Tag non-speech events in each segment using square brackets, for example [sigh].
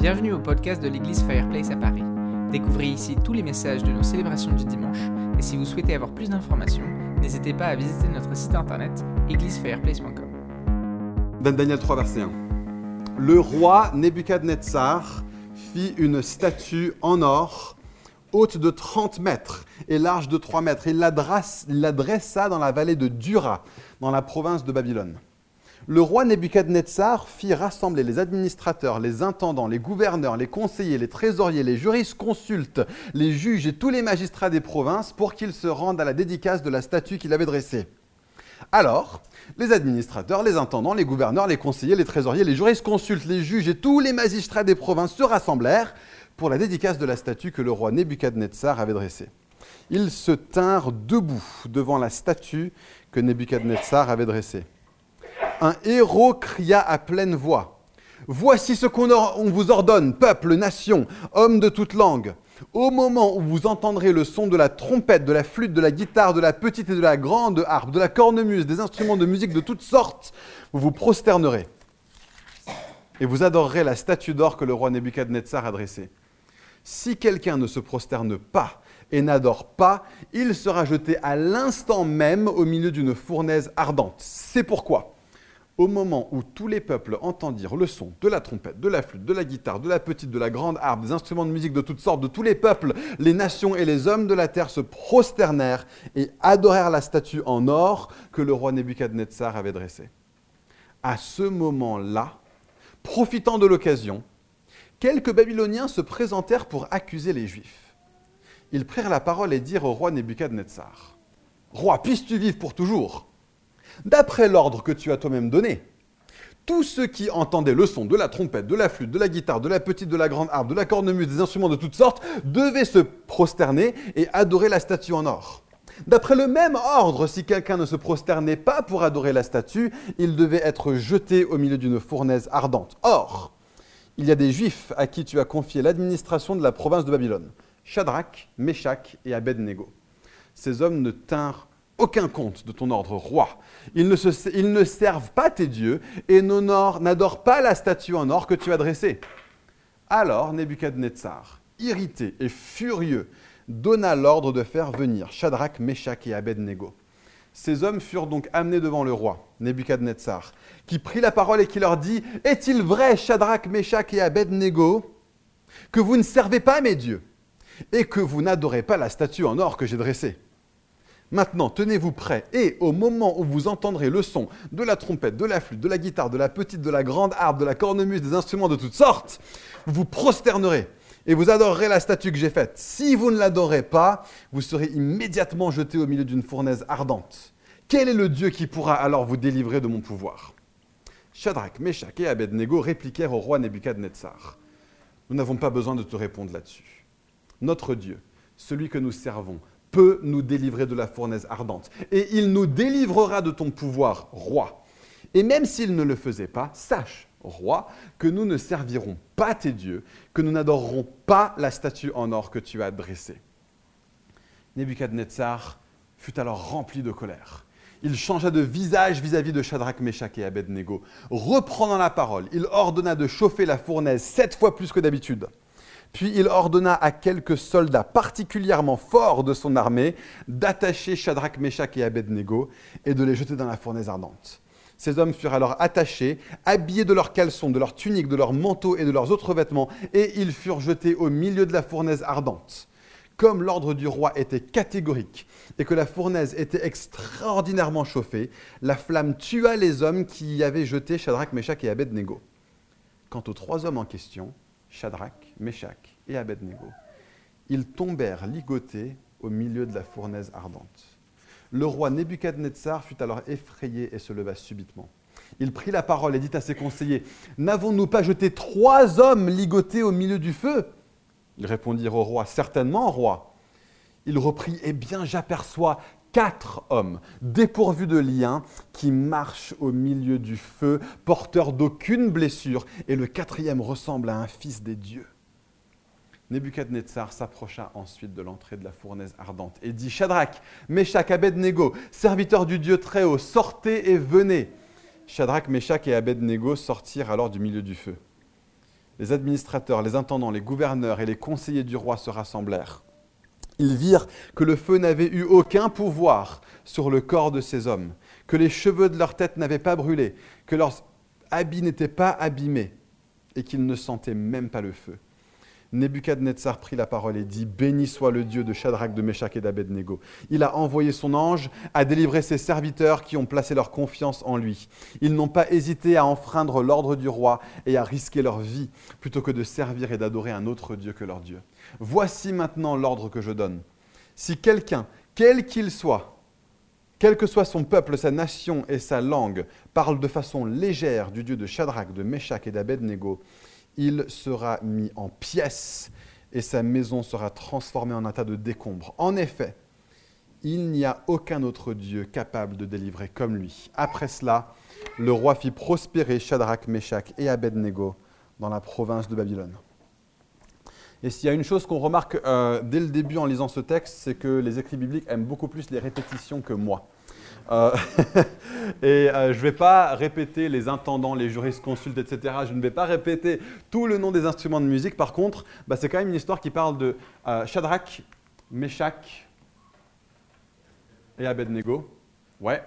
Bienvenue au podcast de l'église Fireplace à Paris. Découvrez ici tous les messages de nos célébrations du dimanche et si vous souhaitez avoir plus d'informations, n'hésitez pas à visiter notre site internet églisefireplace.com. Daniel 3, verset 1. Le roi Nebuchadnezzar fit une statue en or, haute de 30 mètres et large de 3 mètres. Il la dressa dans la vallée de Dura, dans la province de Babylone le roi Nebuchadnezzar fit rassembler les administrateurs, les intendants, les gouverneurs, les conseillers, les trésoriers, les jurisconsultes, les juges et tous les magistrats des provinces pour qu'ils se rendent à la dédicace de la statue qu'il avait dressée. Alors, les administrateurs, les intendants, les gouverneurs, les conseillers, les trésoriers, les jurisconsultes, les juges et tous les magistrats des provinces se rassemblèrent pour la dédicace de la statue que le roi Nebuchadnezzar avait dressée. Ils se tinrent debout devant la statue que Nebuchadnezzar avait dressée un héros cria à pleine voix. Voici ce qu'on vous ordonne, peuple, nation, hommes de toute langue. Au moment où vous entendrez le son de la trompette, de la flûte, de la guitare, de la petite et de la grande harpe, de la cornemuse, des instruments de musique de toutes sortes, vous vous prosternerez et vous adorerez la statue d'or que le roi Nebuchadnezzar a dressée. Si quelqu'un ne se prosterne pas et n'adore pas, il sera jeté à l'instant même au milieu d'une fournaise ardente. C'est pourquoi au moment où tous les peuples entendirent le son de la trompette, de la flûte, de la guitare, de la petite, de la grande harpe, des instruments de musique de toutes sortes, de tous les peuples, les nations et les hommes de la terre se prosternèrent et adorèrent la statue en or que le roi Nebuchadnezzar avait dressée. À ce moment-là, profitant de l'occasion, quelques Babyloniens se présentèrent pour accuser les Juifs. Ils prirent la parole et dirent au roi Nebuchadnezzar, Roi, puisses-tu vivre pour toujours? D'après l'ordre que tu as toi-même donné, tous ceux qui entendaient le son de la trompette, de la flûte, de la guitare, de la petite, de la grande harpe, de la cornemuse, des instruments de toutes sortes, devaient se prosterner et adorer la statue en or. D'après le même ordre, si quelqu'un ne se prosternait pas pour adorer la statue, il devait être jeté au milieu d'une fournaise ardente. Or, il y a des Juifs à qui tu as confié l'administration de la province de Babylone, Shadrach, Meshach et Abednego. Ces hommes ne tinrent aucun compte de ton ordre roi. Ils ne, servent pas tes dieux et n'adorent pas la statue en or que tu as dressée. Alors Nebuchadnezzar, irrité et furieux, donna l'ordre de faire venir Shadrach, Meshach et Abednego. Ces hommes furent donc amenés devant le roi, Nebuchadnezzar, qui prit la parole et qui leur dit Est-il vrai, Shadrach, Meshach et Abednego, que vous ne servez pas mes dieux et que vous n'adorez pas la statue en or que j'ai dressée? Maintenant, tenez-vous prêts et au moment où vous entendrez le son de la trompette, de la flûte, de la guitare, de la petite, de la grande harpe, de la cornemuse, des instruments de toutes sortes, vous vous prosternerez et vous adorerez la statue que j'ai faite. Si vous ne l'adorez pas, vous serez immédiatement jeté au milieu d'une fournaise ardente. Quel est le Dieu qui pourra alors vous délivrer de mon pouvoir? Shadrach, Meshach et Abednego répliquèrent au roi Nebuchadnezzar. Nous n'avons pas besoin de te répondre là-dessus. Notre Dieu, celui que nous servons, peut nous délivrer de la fournaise ardente. Et il nous délivrera de ton pouvoir, roi. Et même s'il ne le faisait pas, sache, roi, que nous ne servirons pas tes dieux, que nous n'adorerons pas la statue en or que tu as dressée. Nebuchadnezzar fut alors rempli de colère. Il changea de visage vis-à-vis de Shadrach, Meshach et Abednego. Reprenant la parole, il ordonna de chauffer la fournaise sept fois plus que d'habitude. Puis il ordonna à quelques soldats particulièrement forts de son armée d'attacher Shadrach, Meshach et Abednego et de les jeter dans la fournaise ardente. Ces hommes furent alors attachés, habillés de leurs caleçons, de leurs tuniques, de leurs manteaux et de leurs autres vêtements, et ils furent jetés au milieu de la fournaise ardente. Comme l'ordre du roi était catégorique et que la fournaise était extraordinairement chauffée, la flamme tua les hommes qui y avaient jeté Shadrach, Meshach et Abednego. Quant aux trois hommes en question, Shadrach, Meshach et Abednego. Ils tombèrent ligotés au milieu de la fournaise ardente. Le roi Nebuchadnezzar fut alors effrayé et se leva subitement. Il prit la parole et dit à ses conseillers N'avons-nous pas jeté trois hommes ligotés au milieu du feu? Ils répondirent au roi Certainement, roi. Il reprit Eh bien, j'aperçois quatre hommes dépourvus de liens qui marchent au milieu du feu, porteurs d'aucune blessure, et le quatrième ressemble à un fils des dieux. Nebuchadnezzar s'approcha ensuite de l'entrée de la fournaise ardente et dit Shadrach, Meshach, Abednego, serviteurs du Dieu très haut, sortez et venez. Shadrach, Meshach et Abednego sortirent alors du milieu du feu. les administrateurs, les intendants, les gouverneurs et les conseillers du roi se rassemblèrent. Ils virent que le feu n'avait eu aucun pouvoir sur le corps de ces hommes, que les cheveux de leur tête n'avaient pas brûlé, que leurs habits n'étaient pas abîmés, et qu'ils ne sentaient même pas le feu. Nebuchadnezzar prit la parole et dit Béni soit le Dieu de Shadrach, de Meshach et d'Abednego. Il a envoyé son ange à délivrer ses serviteurs qui ont placé leur confiance en lui. Ils n'ont pas hésité à enfreindre l'ordre du roi et à risquer leur vie plutôt que de servir et d'adorer un autre Dieu que leur Dieu. Voici maintenant l'ordre que je donne. Si quelqu'un, quel qu'il soit, quel que soit son peuple, sa nation et sa langue, parle de façon légère du Dieu de Shadrach, de Meshach et d'Abednego, il sera mis en pièces et sa maison sera transformée en un tas de décombres. En effet, il n'y a aucun autre Dieu capable de délivrer comme lui. Après cela, le roi fit prospérer Shadrach, Meshach et Abednego dans la province de Babylone. Et s'il y a une chose qu'on remarque euh, dès le début en lisant ce texte, c'est que les écrits bibliques aiment beaucoup plus les répétitions que moi. Euh, [laughs] et euh, je ne vais pas répéter les intendants, les juristes consultes, etc. Je ne vais pas répéter tout le nom des instruments de musique. Par contre, bah, c'est quand même une histoire qui parle de euh, Shadrach, Meshach et Abednego. Ouais.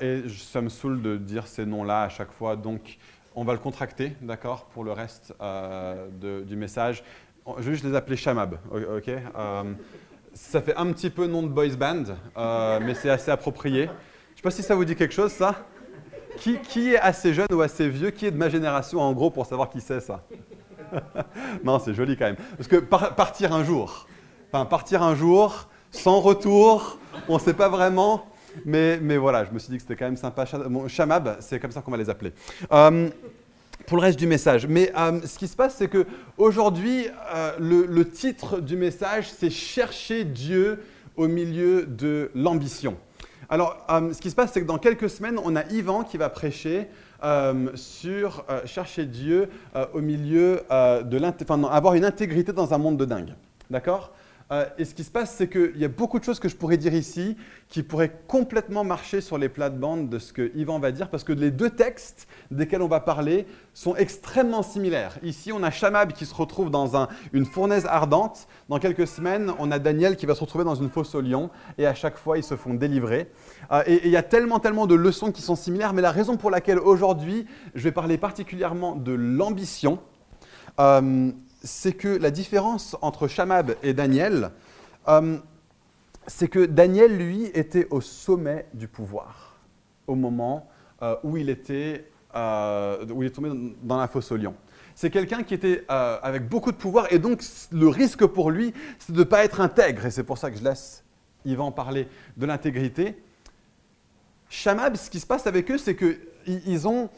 et ça me saoule de dire ces noms-là à chaque fois. Donc, on va le contracter, d'accord, pour le reste du message. Je vais juste les appeler Shamab, ok? Ça fait un petit peu nom de boys band, euh, mais c'est assez approprié. Je ne sais pas si ça vous dit quelque chose, ça qui, qui, est assez jeune ou assez vieux? Qui est de ma génération, en gros, pour savoir qui c'est, ça? [laughs] Non, c'est joli quand même. Parce que partir un jour, enfin, partir un jour, sans retour, on ne sait pas vraiment. Mais, mais, voilà, je me suis dit que c'était quand même sympa. Chamab, c'est comme ça qu'on va les appeler. Euh, pour le reste du message. Mais euh, ce qui se passe, c'est que aujourd'hui, euh, le, titre du message, c'est Chercher Dieu au milieu de l'ambition. Alors, euh, ce qui se passe, c'est que dans quelques semaines, on a Yvan qui va prêcher sur chercher Dieu au milieu de enfin, avoir une intégrité dans un monde de dingue. D'accord? Euh, et ce qui se passe, c'est qu'il y a beaucoup de choses que je pourrais dire ici qui pourraient complètement marcher sur les plates-bandes de ce que Yvan va dire, parce que les deux textes desquels on va parler sont extrêmement similaires. Ici, on a Shamab qui se retrouve dans une fournaise ardente. Dans quelques semaines, on a Daniel qui va se retrouver dans une fosse au lion, et à chaque fois, ils se font délivrer. Euh, et il y a tellement, tellement de leçons qui sont similaires, mais la raison pour laquelle aujourd'hui, je vais parler particulièrement de l'ambition, euh, c'est que la différence entre Shamab et Daniel, euh, c'est que Daniel, lui, était au sommet du pouvoir au moment euh, où, il était, euh, où il est tombé dans la fosse au lion. C'est quelqu'un qui était avec beaucoup de pouvoir et donc le risque pour lui, c'est de ne pas être intègre. Et c'est pour ça que je laisse Yvan parler de l'intégrité. Shamab, ce qui se passe avec eux, c'est qu'ils ont,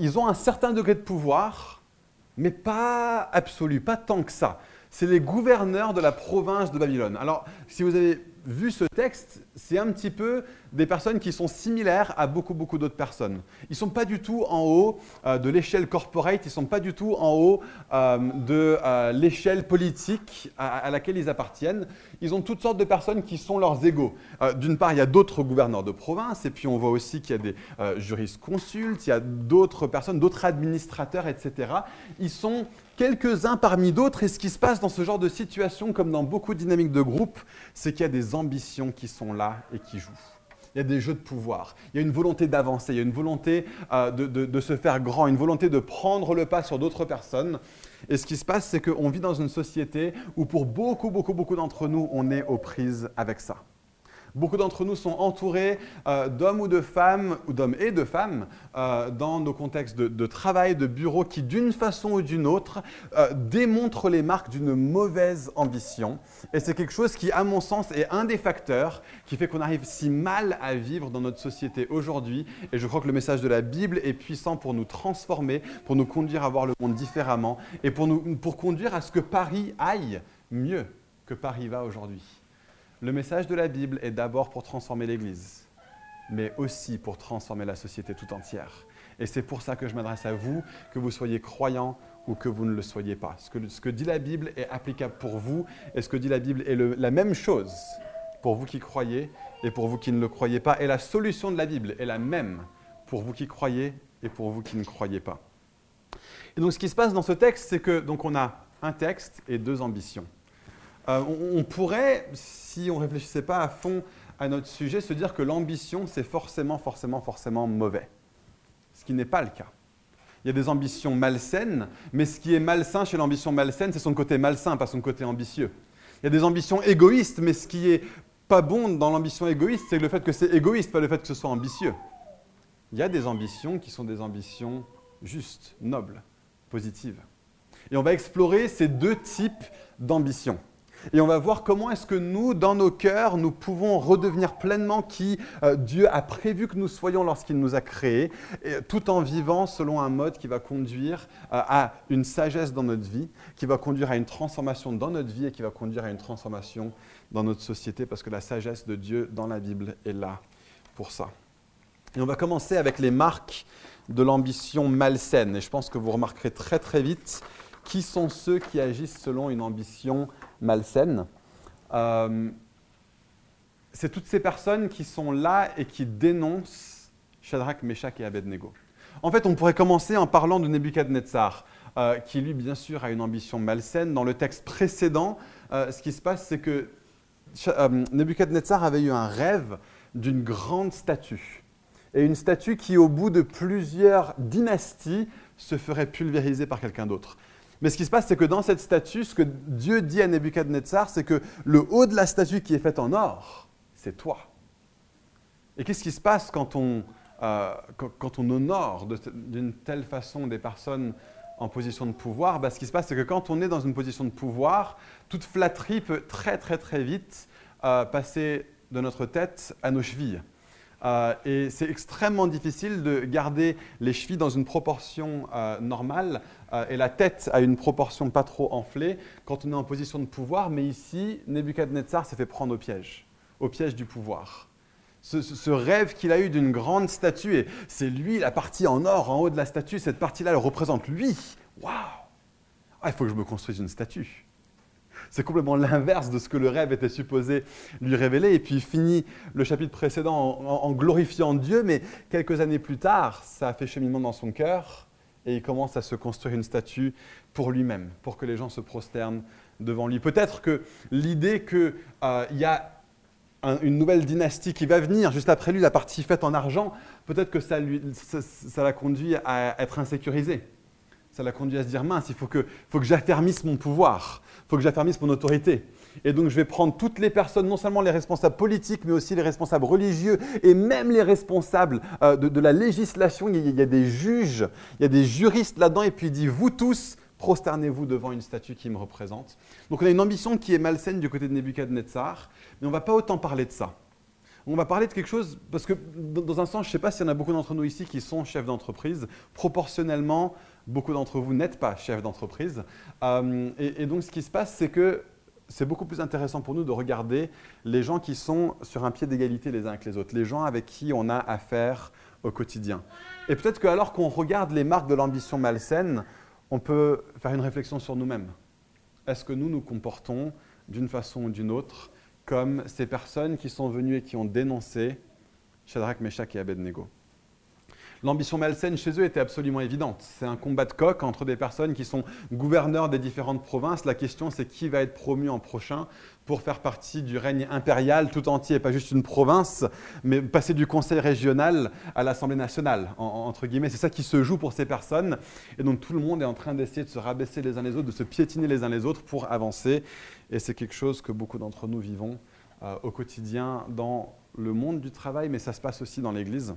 ils ont un certain degré de pouvoir, mais pas absolu, pas tant que ça. C'est les gouverneurs de la province de Babylone. Alors, si vous avez vu ce texte, c'est un petit peu des personnes qui sont similaires à beaucoup, beaucoup d'autres personnes. Ils ne sont pas du tout en haut euh, de l'échelle corporate, ils ne sont pas du tout en haut euh, de euh, l'échelle politique à, laquelle ils appartiennent. Ils ont toutes sortes de personnes qui sont leurs égaux. D'une part, il y a d'autres gouverneurs de province, et puis on voit aussi qu'il y a des jurisconsultes, il y a d'autres personnes, d'autres administrateurs, etc. Ils sont quelques-uns parmi d'autres, et ce qui se passe dans ce genre de situation, comme dans beaucoup de dynamiques de groupe, c'est qu'il y a des ambitions qui sont là et qui jouent il y a des jeux de pouvoir, il y a une volonté d'avancer, il y a une volonté euh, de, se faire grand, une volonté de prendre le pas sur d'autres personnes. Et ce qui se passe, c'est qu'on vit dans une société où pour beaucoup, beaucoup, beaucoup d'entre nous, on est aux prises avec ça. Beaucoup d'entre nous sont entourés euh, d'hommes ou de femmes, ou d'hommes et de femmes, euh, dans nos contextes de, travail, de bureau, qui d'une façon ou d'une autre euh, démontrent les marques d'une mauvaise ambition. Et c'est quelque chose qui, à mon sens, est un des facteurs qui fait qu'on arrive si mal à vivre dans notre société aujourd'hui. Et je crois que le message de la Bible est puissant pour nous transformer, pour nous conduire à voir le monde différemment, et pour, nous, pour conduire à ce que Paris aille mieux que Paris va aujourd'hui. Le message de la Bible est d'abord pour transformer l'Église, mais aussi pour transformer la société tout entière. Et c'est pour ça que je m'adresse à vous, que vous soyez croyants ou que vous ne le soyez pas. Ce que, ce que, dit la Bible est applicable pour vous, et ce que dit la Bible est la même chose pour vous qui croyez et pour vous qui ne le croyez pas. Et la solution de la Bible est la même pour vous qui croyez et pour vous qui ne croyez pas. Et donc ce qui se passe dans ce texte, c'est que donc on a un texte et deux ambitions. Euh, on, pourrait, si on ne réfléchissait pas à fond à notre sujet, se dire que l'ambition, c'est forcément, forcément, forcément mauvais. Ce qui n'est pas le cas. Il y a des ambitions malsaines, mais ce qui est malsain chez l'ambition malsaine, c'est son côté malsain, pas son côté ambitieux. Il y a des ambitions égoïstes, mais ce qui est pas bon dans l'ambition égoïste, c'est le fait que c'est égoïste, pas le fait que ce soit ambitieux. Il y a des ambitions qui sont des ambitions justes, nobles, positives. Et on va explorer ces deux types d'ambitions. Et on va voir comment est-ce que nous, dans nos cœurs, nous pouvons redevenir pleinement qui euh, Dieu a prévu que nous soyons lorsqu'il nous a créés, tout en vivant selon un mode qui va conduire euh, à une sagesse dans notre vie, qui va conduire à une transformation dans notre vie et qui va conduire à une transformation dans notre société, parce que la sagesse de Dieu dans la Bible est là pour ça. Et on va commencer avec les marques de l'ambition malsaine. Et je pense que vous remarquerez très très vite qui sont ceux qui agissent selon une ambition malsaine. Euh, c'est toutes ces personnes qui sont là et qui dénoncent Shadrach, Meshach et Abednego. En fait, on pourrait commencer en parlant de Nebuchadnezzar, euh, qui lui, bien sûr, a une ambition malsaine. Dans le texte précédent, euh, ce qui se passe, c'est que Nebuchadnezzar avait eu un rêve d'une grande statue. Et une statue qui, au bout de plusieurs dynasties, se ferait pulvériser par quelqu'un d'autre. Mais ce qui se passe, c'est que dans cette statue, ce que Dieu dit à Nebuchadnezzar, c'est que le haut de la statue qui est faite en or, c'est toi. Et qu'est-ce qui se passe quand on, euh, honore d'une telle façon des personnes en position de pouvoir? Ben, Ce qui se passe, c'est que quand on est dans une position de pouvoir, toute flatterie peut très très très vite euh, passer de notre tête à nos chevilles. Euh, et c'est extrêmement difficile de garder les chevilles dans une proportion normale et la tête à une proportion pas trop enflée quand on est en position de pouvoir. Mais ici, Nebuchadnezzar s'est fait prendre au piège, au piège du pouvoir. Ce, rêve qu'il a eu d'une grande statue, et c'est lui la partie en or en haut de la statue, cette partie-là, elle représente lui. Waouh ah, Il faut que je me construise une statue. C'est complètement l'inverse de ce que le rêve était supposé lui révéler. Et puis il finit le chapitre précédent en, glorifiant Dieu, mais quelques années plus tard, ça a fait cheminement dans son cœur et il commence à se construire une statue pour lui-même, pour que les gens se prosternent devant lui. Peut-être que l'idée qu'il euh, y a une nouvelle dynastie qui va venir juste après lui, la partie faite en argent, peut-être que ça, ça l'a conduit à être insécurisé ça l'a conduit à se dire mince, il faut que, faut que j'affermisse mon pouvoir, il faut que j'affermisse mon autorité. Et donc je vais prendre toutes les personnes, non seulement les responsables politiques, mais aussi les responsables religieux et même les responsables euh, de, la législation. Il y, a, des juges, il y a des juristes là-dedans, et puis il dit vous tous, prosternez-vous devant une statue qui me représente. Donc on a une ambition qui est malsaine du côté de Nebuchadnezzar, mais on ne va pas autant parler de ça. On va parler de quelque chose, parce que dans un sens, je ne sais pas s'il y en a beaucoup d'entre nous ici qui sont chefs d'entreprise, proportionnellement, beaucoup d'entre vous n'êtes pas chef d'entreprise. Euh, et, donc ce qui se passe, c'est que c'est beaucoup plus intéressant pour nous de regarder les gens qui sont sur un pied d'égalité les uns avec les autres, les gens avec qui on a affaire au quotidien. Et peut-être qu'alors qu'on regarde les marques de l'ambition malsaine, on peut faire une réflexion sur nous-mêmes. Est-ce que nous nous comportons d'une façon ou d'une autre comme ces personnes qui sont venues et qui ont dénoncé Shadrach, Meshach et Abednego? L'ambition malsaine chez eux était absolument évidente. C'est un combat de coq entre des personnes qui sont gouverneurs des différentes provinces. La question, c'est qui va être promu en prochain pour faire partie du règne impérial tout entier, pas juste une province, mais passer du conseil régional à l'Assemblée nationale, entre guillemets. C'est ça qui se joue pour ces personnes. Et donc tout le monde est en train d'essayer de se rabaisser les uns les autres, de se piétiner les uns les autres pour avancer. Et c'est quelque chose que beaucoup d'entre nous vivons euh, au quotidien dans le monde du travail, mais ça se passe aussi dans l'Église.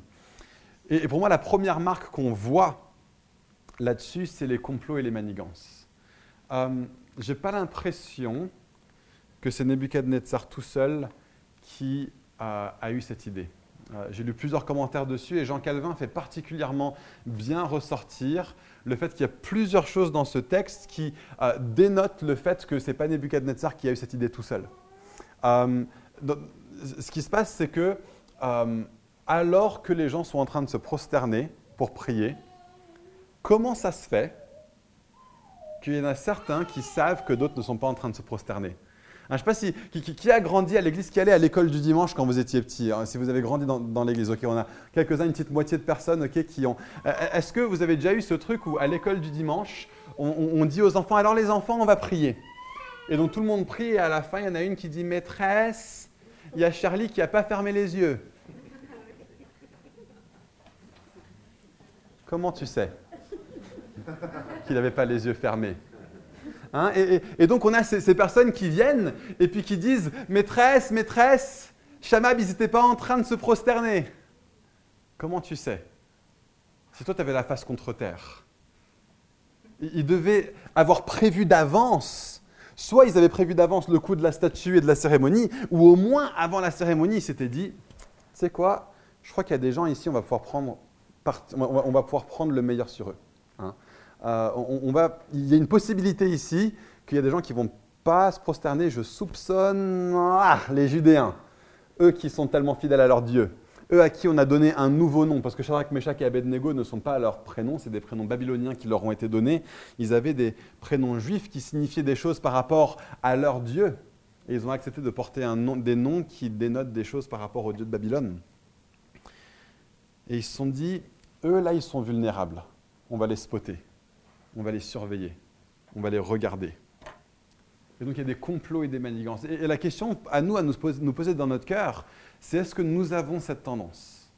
Et, pour moi, la première marque qu'on voit là-dessus, c'est les complots et les manigances. Euh, Je n'ai pas l'impression que c'est Nebuchadnezzar tout seul qui a eu cette idée. Euh, j'ai lu plusieurs commentaires dessus et Jean Calvin fait particulièrement bien ressortir le fait qu'il y a plusieurs choses dans ce texte qui euh, dénotent le fait que ce n'est pas Nebuchadnezzar qui a eu cette idée tout seul. ce qui se passe, c'est que alors que les gens sont en train de se prosterner pour prier, comment ça se fait qu'il y en a certains qui savent que d'autres ne sont pas en train de se prosterner? Je ne sais pas si, qui, a grandi à l'église, qui allait à l'école du dimanche quand vous étiez petit, hein, si vous avez grandi dans, l'église. Ok, on a quelques-uns, une petite moitié de personnes qui ont. Euh, est-ce que vous avez déjà eu ce truc où à l'école du dimanche, on, dit aux enfants, alors les enfants, on va prier? Et donc tout le monde prie et à la fin, il y en a une qui dit, maîtresse, il y a Charlie qui n'a pas fermé les yeux. Comment tu sais qu'il n'avait pas les yeux fermés hein, et, donc on a ces, personnes qui viennent et puis qui disent Maîtresse, maîtresse, Shamab, ils n'étaient pas en train de se prosterner. Comment tu sais Si toi tu avais la face contre terre? Ils devaient avoir prévu d'avance. Soit ils avaient prévu d'avance le coup de la statue et de la cérémonie, ou au moins avant la cérémonie, ils s'étaient dit C'est quoi? Je crois qu'il y a des gens ici, on va pouvoir prendre, on va pouvoir prendre le meilleur sur eux. Hein. Euh, il y a une possibilité ici qu'il y a des gens qui vont pas se prosterner. Je soupçonne ah, les Judéens, eux qui sont tellement fidèles à leur Dieu, eux à qui on a donné un nouveau nom, parce que Shadrach, Meshach et Abednego ne sont pas leurs prénoms, c'est des prénoms babyloniens qui leur ont été donnés. Ils avaient des prénoms juifs qui signifiaient des choses par rapport à leur Dieu. Et ils ont accepté de porter des noms qui dénotent des choses par rapport au Dieu de Babylone. Et ils se sont dit, eux là, ils sont vulnérables. On va les spotter, on va les surveiller, on va les regarder. Et donc il y a des complots et des manigances. Et, la question à nous, à nous poser, dans notre cœur, c'est est-ce que nous avons cette tendance?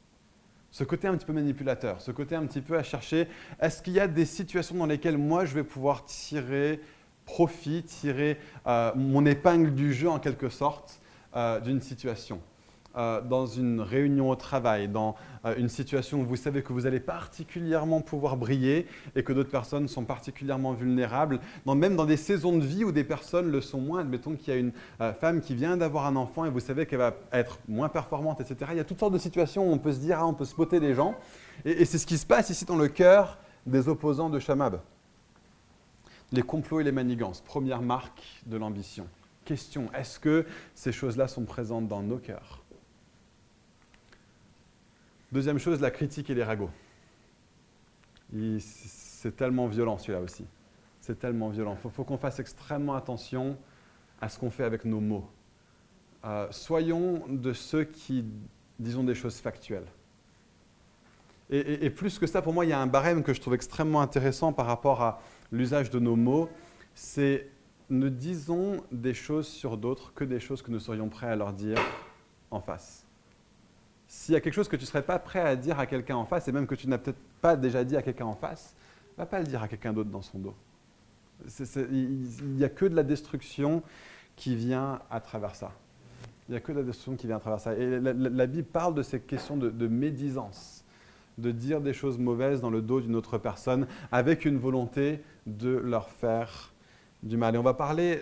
Ce côté un petit peu manipulateur, ce côté un petit peu à chercher, est-ce qu'il y a des situations dans lesquelles moi je vais pouvoir tirer profit, tirer euh, mon épingle du jeu en quelque sorte euh, d'une situation? Euh, dans une réunion au travail, dans euh, une situation où vous savez que vous allez particulièrement pouvoir briller et que d'autres personnes sont particulièrement vulnérables, même dans des saisons de vie où des personnes le sont moins. Admettons qu'il y a une euh, femme qui vient d'avoir un enfant et vous savez qu'elle va être moins performante, etc. Il y a toutes sortes de situations où on peut se dire, ah, on peut spotter les gens. Et, et c'est ce qui se passe ici dans le cœur des opposants de Shamab. Les complots et les manigances, première marque de l'ambition. Question, est-ce que ces choses-là sont présentes dans nos cœurs? Deuxième chose, la critique et les ragots. C'est tellement violent celui-là aussi. C'est tellement violent. Il faut, qu'on fasse extrêmement attention à ce qu'on fait avec nos mots. Euh, soyons de ceux qui disons des choses factuelles. Et, et, plus que ça, pour moi, il y a un barème que je trouve extrêmement intéressant par rapport à l'usage de nos mots. C'est ne disons des choses sur d'autres que des choses que nous serions prêts à leur dire en face. S'il y a quelque chose que tu ne serais pas prêt à dire à quelqu'un en face, et même que tu n'as peut-être pas déjà dit à quelqu'un en face, va pas le dire à quelqu'un d'autre dans son dos. il n'y a que de la destruction qui vient à travers ça. Il n'y a que de la destruction qui vient à travers ça. Et la, Bible parle de ces questions de, de, médisance, de dire des choses mauvaises dans le dos d'une autre personne avec une volonté de leur faire du mal. Et on va parler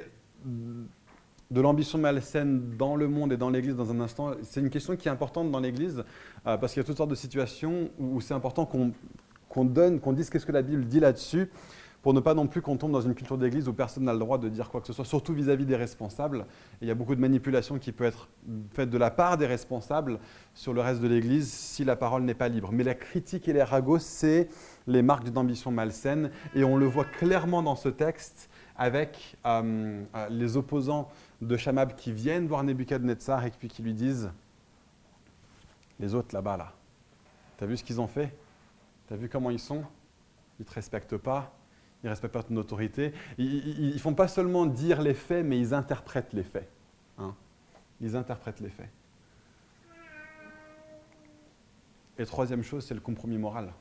de l'ambition malsaine dans le monde et dans l'Église dans un instant. C'est une question qui est importante dans l'Église euh, parce qu'il y a toutes sortes de situations où, c'est important qu'on donne, qu'on dise qu'est-ce que la Bible dit là-dessus pour ne pas non plus qu'on tombe dans une culture d'église où personne n'a le droit de dire quoi que ce soit, surtout vis-à-vis des responsables. Il y a beaucoup de manipulation qui peut être faite de la part des responsables sur le reste de l'église si la parole n'est pas libre. Mais la critique et les ragots, c'est les marques d'une ambition malsaine. Et on le voit clairement dans ce texte avec euh, euh, les opposants de Shamab qui viennent voir Nebuchadnezzar et puis qui lui disent Les autres là-bas, là, t'as vu ce qu'ils ont fait? T'as vu comment ils sont? Ils ne te respectent pas, ils ne respectent pas ton autorité. Ils ne font pas seulement dire les faits, mais ils interprètent les faits. Hein. ils interprètent les faits. Et troisième chose, c'est le compromis moral.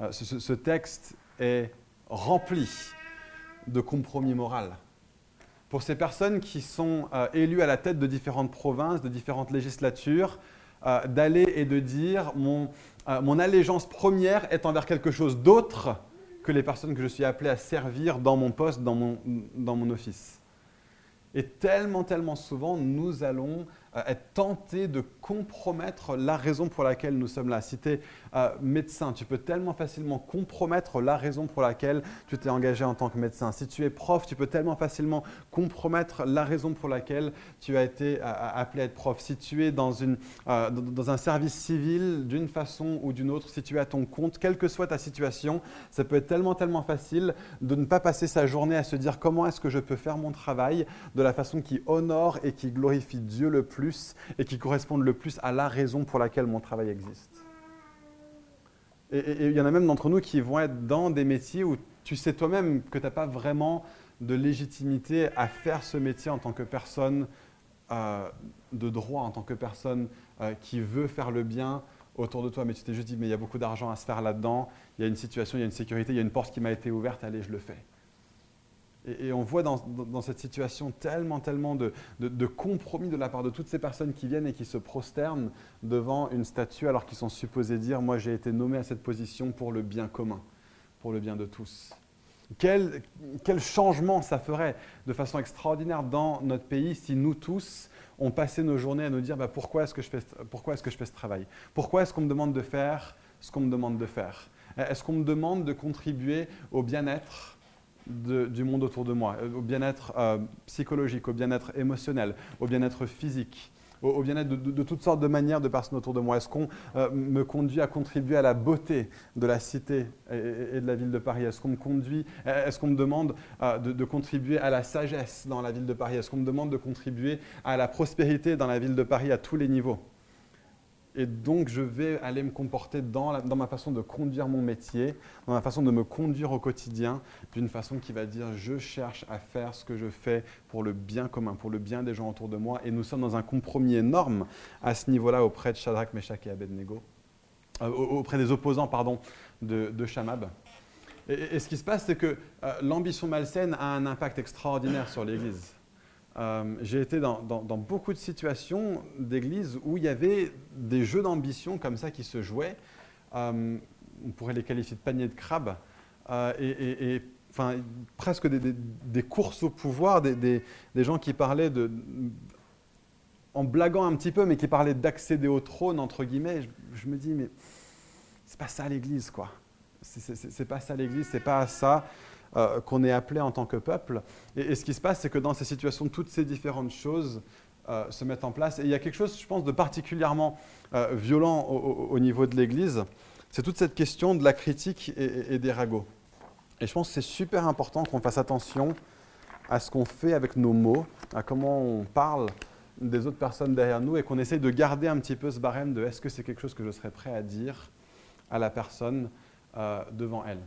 Euh, ce, texte est rempli de compromis moral pour ces personnes qui sont euh, élues à la tête de différentes provinces, de différentes législatures, euh, d'aller et de dire mon, euh, mon, allégeance première est envers quelque chose d'autre que les personnes que je suis appelé à servir dans mon poste, dans mon office. Et tellement, tellement souvent, nous allons euh, être tenté de compromettre la raison pour laquelle nous sommes là. Si tu es euh, médecin, tu peux tellement facilement compromettre la raison pour laquelle tu t'es engagé en tant que médecin. Si tu es prof, tu peux tellement facilement compromettre la raison pour laquelle tu as été euh, appelé à être prof. Si tu es dans, une, dans un service civil d'une façon ou d'une autre, si tu es à ton compte, quelle que soit ta situation, ça peut être tellement, tellement facile de ne pas passer sa journée à se dire comment est-ce que je peux faire mon travail de façon qui honore et qui glorifie Dieu le plus et qui correspondent le plus à la raison pour laquelle mon travail existe. Et il y en a même d'entre nous qui vont être dans des métiers où tu sais toi-même que tu n'as pas vraiment de légitimité à faire ce métier en tant que personne euh, de droit, en tant que personne euh, qui veut faire le bien autour de toi. Mais tu t'es juste dit, mais il y a beaucoup d'argent à se faire là-dedans, il y a une situation, il y a une sécurité, il y a une porte qui m'a été ouverte, allez, je le fais. Et, on voit dans, cette situation tellement, tellement de, compromis de la part de toutes ces personnes qui viennent et qui se prosternent devant une statue alors qu'ils sont supposés dire, moi j'ai été nommé à cette position pour le bien commun, pour le bien de tous. Quel, changement ça ferait de façon extraordinaire dans notre pays si nous tous, on passait nos journées à nous dire bah, pourquoi est-ce que, je fais, pourquoi est-ce que je fais ce travail? Pourquoi est-ce qu'on me demande de faire ce qu'on me demande de faire? Est-ce qu'on me demande de contribuer au bien-être du monde autour de moi, au bien-être euh, psychologique, au bien-être émotionnel, au bien-être physique, au, bien-être de, toutes sortes de manières de personnes autour de moi. Est-ce qu'on euh, me conduit à contribuer à la beauté de la cité et, de la ville de Paris? Est-ce qu'on me conduit, est-ce qu'on me demande euh, de, contribuer à la sagesse dans la ville de Paris? Est-ce qu'on me demande de contribuer à la prospérité dans la ville de Paris à tous les niveaux? Et donc je vais aller me comporter dans, ma façon de conduire mon métier, dans ma façon de me conduire au quotidien, d'une façon qui va dire je cherche à faire ce que je fais pour le bien commun, pour le bien des gens autour de moi. Et nous sommes dans un compromis énorme à ce niveau-là auprès de Shadrach, Meshach et Abednego, euh, auprès des opposants pardon, de, de Shamab. Et, ce qui se passe, c'est que euh, l'ambition malsaine a un impact extraordinaire sur l'Église. Euh, j'ai été dans, beaucoup de situations d'église où il y avait des jeux d'ambition comme ça qui se jouaient. Euh, on pourrait les qualifier de panier de crabe. Euh, et, enfin, presque des, courses au pouvoir, des, gens qui parlaient en blaguant un petit peu, mais qui parlaient d'accéder au trône, entre guillemets. Je me dis, mais c'est pas ça l'église, quoi. C'est pas ça l'église, c'est pas ça. Euh, qu'on est appelé en tant que peuple. Et, ce qui se passe, c'est que dans ces situations, toutes ces différentes choses euh, se mettent en place. Et il y a quelque chose, je pense, de particulièrement euh, violent au, niveau de l'Église. C'est toute cette question de la critique et, des ragots. Et je pense que c'est super important qu'on fasse attention à ce qu'on fait avec nos mots, à comment on parle des autres personnes derrière nous et qu'on essaye de garder un petit peu ce barème de est-ce que c'est quelque chose que je serais prêt à dire à la personne devant elle.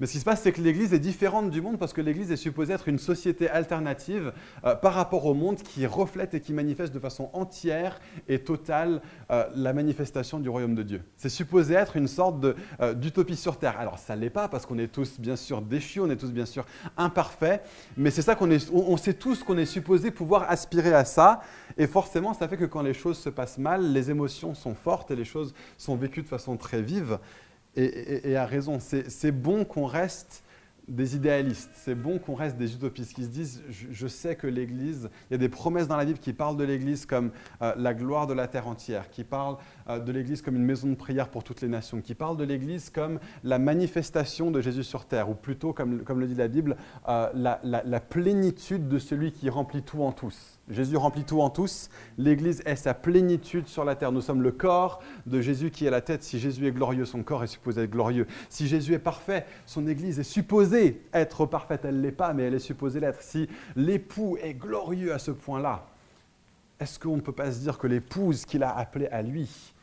Mais ce qui se passe, c'est que l'Église est différente du monde parce que l'Église est supposée être une société alternative euh, par rapport au monde qui reflète et qui manifeste de façon entière et totale euh, la manifestation du royaume de Dieu. C'est supposé être une sorte euh, d'utopie sur Terre. Alors ça ne l'est pas parce qu'on est tous bien sûr déchus, on est tous bien sûr imparfaits, mais c'est ça qu'on on sait tous qu'on est supposé pouvoir aspirer à ça. Et forcément, ça fait que quand les choses se passent mal, les émotions sont fortes et les choses sont vécues de façon très vive et, a raison. C'est bon qu'on reste des idéalistes, c'est bon qu'on reste des utopistes qui se disent je, sais que l'Église, il y a des promesses dans la Bible qui parlent de l'Église comme euh, la gloire de la terre entière, qui parlent euh, de l'Église comme une maison de prière pour toutes les nations, qui parlent de l'Église comme la manifestation de Jésus sur terre, ou plutôt, comme, le dit la Bible, euh, la plénitude de celui qui remplit tout en tous. Jésus remplit tout en tous. L'Église est sa plénitude sur la terre. Nous sommes le corps de Jésus qui est la tête. Si Jésus est glorieux, son corps est supposé être glorieux. Si Jésus est parfait, son Église est supposée être parfaite. Elle ne l'est pas, mais elle est supposée l'être. Si l'époux est glorieux à ce point-là, est-ce qu'on ne peut pas se dire que l'épouse qu'il a appelée à lui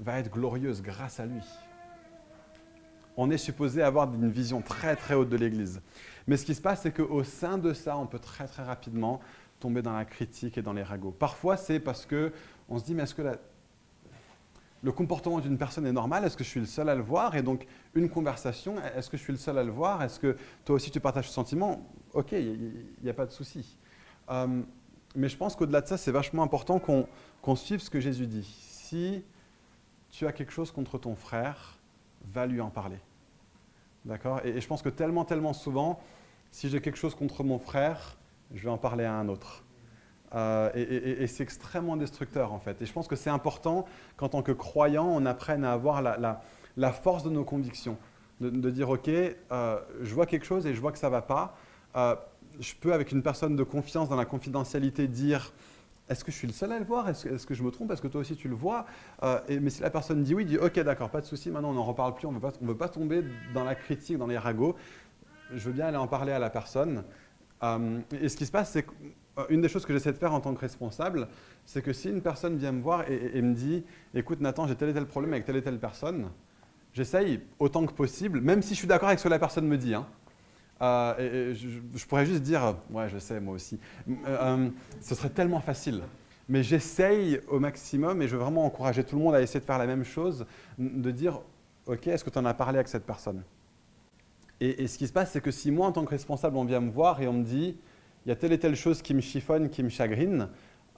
va être glorieuse grâce à lui? On est supposé avoir une vision très très haute de l'Église. Mais ce qui se passe, c'est qu'au sein de ça, on peut très très rapidement tomber dans la critique et dans les ragots. Parfois, c'est parce que on se dit, mais est-ce que le comportement d'une personne est normal? Est-ce que je suis le seul à le voir? Et donc, une conversation, est-ce que je suis le seul à le voir? Est-ce que toi aussi tu partages ce sentiment? Ok, il n'y a, pas de souci. Euh, mais je pense qu'au-delà de ça, c'est vachement important qu'on suive ce que Jésus dit. Si tu as quelque chose contre ton frère, va lui en parler. D'accord? Et, je pense que tellement, tellement souvent, si j'ai quelque chose contre mon frère, je vais en parler à un autre. Euh, et, c'est extrêmement destructeur en fait. Et je pense que c'est important qu'en tant que croyant, on apprenne à avoir la, force de nos convictions. De, dire, OK, euh, je vois quelque chose et je vois que ça ne va pas. Euh, je peux, avec une personne de confiance dans la confidentialité, dire, est-ce que je suis le seul à le voir? Est-ce que je me trompe? Est-ce que toi aussi tu le vois? Mais si la personne dit oui, dit OK, d'accord, pas de souci, maintenant on n'en reparle plus, on ne veut pas tomber dans la critique, dans les ragots. Je veux bien aller en parler à la personne. Et ce qui se passe, c'est que euh, des choses que j'essaie de faire en tant que responsable, c'est que si une personne vient me voir et, me dit Écoute, Nathan, j'ai tel et tel problème avec telle et telle personne, j'essaye autant que possible, même si je suis d'accord avec ce que la personne me dit. Hein, euh, je, pourrais juste dire Ouais, je sais, moi aussi. Euh, ce serait tellement facile. Mais j'essaye au maximum, et je veux vraiment encourager tout le monde à essayer de faire la même chose, de dire Ok, est-ce que tu en as parlé avec cette personne? Et, ce qui se passe, c'est que si moi, en tant que responsable, on vient me voir et on me dit il y a telle et telle chose qui me chiffonne, qui me chagrine,